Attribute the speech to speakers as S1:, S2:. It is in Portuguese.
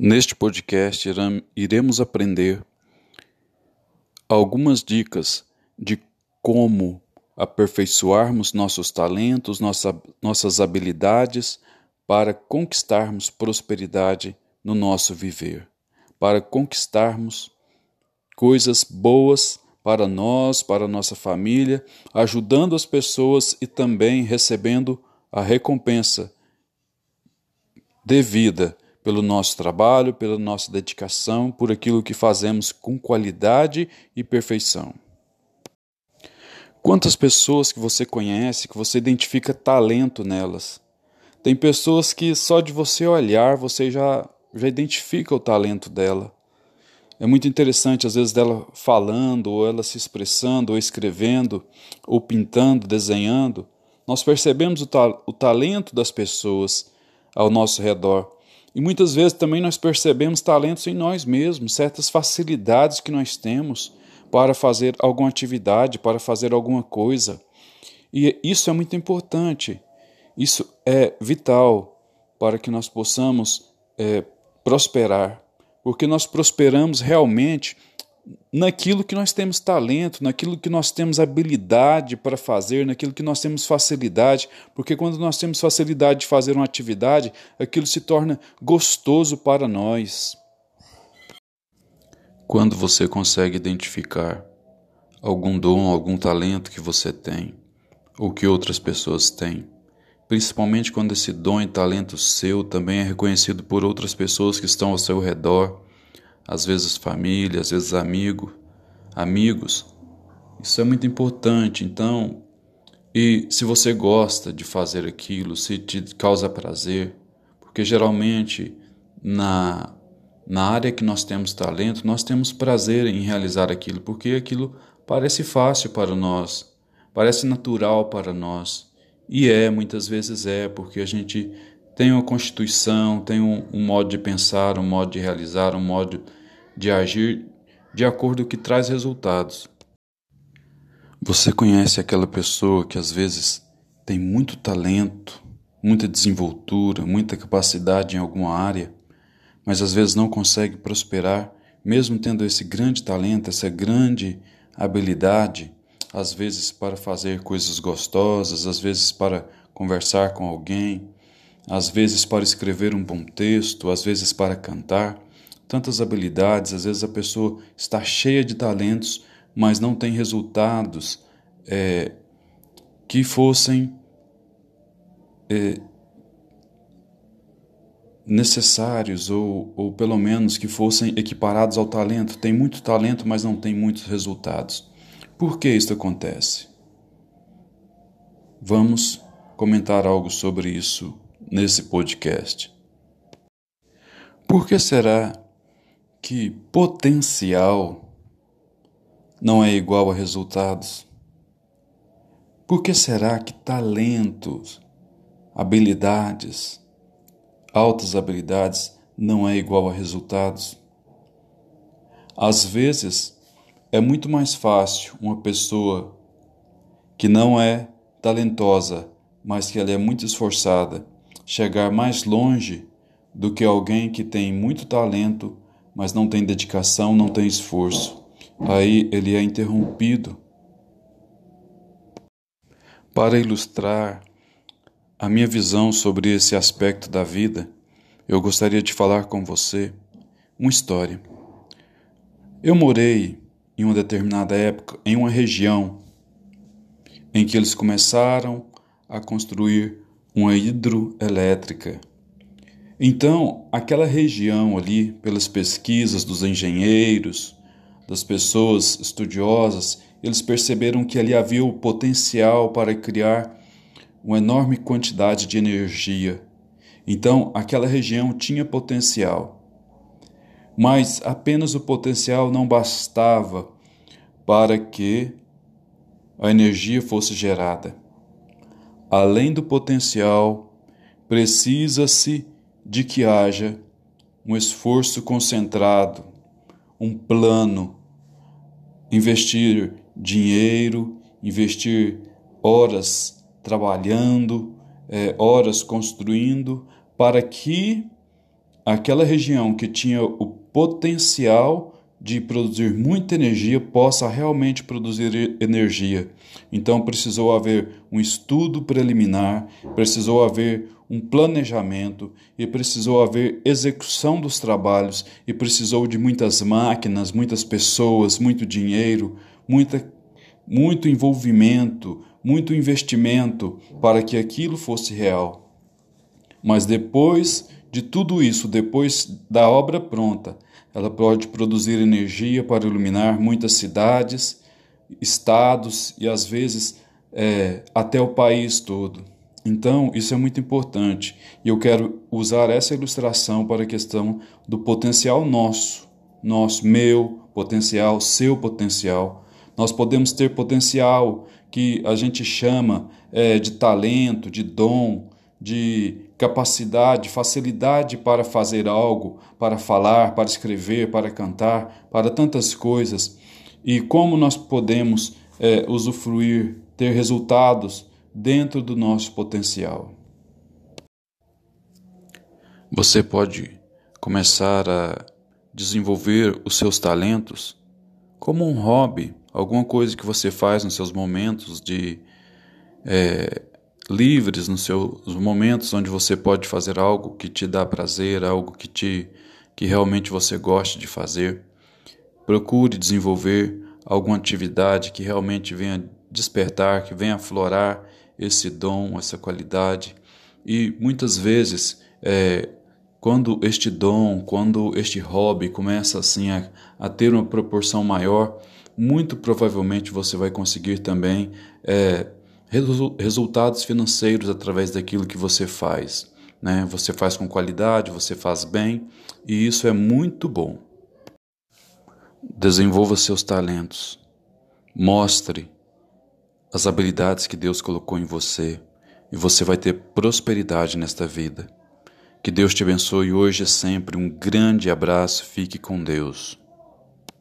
S1: Neste podcast iremos aprender algumas dicas de como aperfeiçoarmos nossos talentos, nossa, nossas habilidades para conquistarmos prosperidade no nosso viver, para conquistarmos coisas boas para nós, para nossa família, ajudando as pessoas e também recebendo a recompensa devida pelo nosso trabalho, pela nossa dedicação, por aquilo que fazemos com qualidade e perfeição. Quantas pessoas que você conhece, que você identifica talento nelas? Tem pessoas que só de você olhar você já, já identifica o talento dela. É muito interessante, às vezes, dela falando, ou ela se expressando, ou escrevendo, ou pintando, desenhando. Nós percebemos o, ta o talento das pessoas ao nosso redor. E muitas vezes também nós percebemos talentos em nós mesmos, certas facilidades que nós temos para fazer alguma atividade, para fazer alguma coisa. E isso é muito importante, isso é vital para que nós possamos é, prosperar, porque nós prosperamos realmente naquilo que nós temos talento, naquilo que nós temos habilidade para fazer, naquilo que nós temos facilidade, porque quando nós temos facilidade de fazer uma atividade, aquilo se torna gostoso para nós. Quando você consegue identificar algum dom, algum talento que você tem, ou que outras pessoas têm, principalmente quando esse dom e talento seu também é reconhecido por outras pessoas que estão ao seu redor, às vezes família, às vezes amigo, amigos. Isso é muito importante. Então, e se você gosta de fazer aquilo, se te causa prazer, porque geralmente na na área que nós temos talento, nós temos prazer em realizar aquilo, porque aquilo parece fácil para nós, parece natural para nós. E é, muitas vezes é, porque a gente tem uma constituição, tem um, um modo de pensar, um modo de realizar, um modo de agir de acordo com o que traz resultados. Você conhece aquela pessoa que às vezes tem muito talento, muita desenvoltura, muita capacidade em alguma área, mas às vezes não consegue prosperar, mesmo tendo esse grande talento, essa grande habilidade, às vezes para fazer coisas gostosas, às vezes para conversar com alguém, às vezes para escrever um bom texto, às vezes para cantar tantas habilidades, às vezes a pessoa está cheia de talentos, mas não tem resultados é, que fossem é, necessários ou, ou pelo menos que fossem equiparados ao talento. Tem muito talento, mas não tem muitos resultados. Por que isso acontece? Vamos comentar algo sobre isso nesse podcast. Por que será que potencial não é igual a resultados? Por que será que talentos, habilidades, altas habilidades não é igual a resultados? Às vezes, é muito mais fácil uma pessoa que não é talentosa, mas que ela é muito esforçada, chegar mais longe do que alguém que tem muito talento mas não tem dedicação, não tem esforço. Aí ele é interrompido. Para ilustrar a minha visão sobre esse aspecto da vida, eu gostaria de falar com você uma história. Eu morei em uma determinada época em uma região em que eles começaram a construir uma hidroelétrica então, aquela região ali, pelas pesquisas dos engenheiros, das pessoas estudiosas, eles perceberam que ali havia o potencial para criar uma enorme quantidade de energia. Então, aquela região tinha potencial. Mas apenas o potencial não bastava para que a energia fosse gerada. Além do potencial, precisa-se de que haja um esforço concentrado, um plano, investir dinheiro, investir horas trabalhando, é, horas construindo, para que aquela região que tinha o potencial de produzir muita energia possa realmente produzir energia. Então precisou haver um estudo preliminar, precisou haver um planejamento e precisou haver execução dos trabalhos e precisou de muitas máquinas, muitas pessoas, muito dinheiro, muita, muito envolvimento, muito investimento para que aquilo fosse real. Mas depois de tudo isso, depois da obra pronta, ela pode produzir energia para iluminar muitas cidades, estados e às vezes é, até o país todo. Então, isso é muito importante e eu quero usar essa ilustração para a questão do potencial nosso, nosso, meu potencial, seu potencial. Nós podemos ter potencial que a gente chama é, de talento, de dom, de capacidade, facilidade para fazer algo, para falar, para escrever, para cantar, para tantas coisas. E como nós podemos é, usufruir, ter resultados dentro do nosso potencial. Você pode começar a desenvolver os seus talentos como um hobby, alguma coisa que você faz nos seus momentos de é, livres nos seus momentos onde você pode fazer algo que te dá prazer, algo que te que realmente você goste de fazer. Procure desenvolver alguma atividade que realmente venha despertar, que venha aflorar esse dom, essa qualidade. E muitas vezes, é, quando este dom, quando este hobby começa assim a, a ter uma proporção maior, muito provavelmente você vai conseguir também é, resultados financeiros através daquilo que você faz. Né? Você faz com qualidade, você faz bem e isso é muito bom. Desenvolva seus talentos. Mostre as habilidades que Deus colocou em você e você vai ter prosperidade nesta vida. Que Deus te abençoe hoje e sempre. Um grande abraço. Fique com Deus.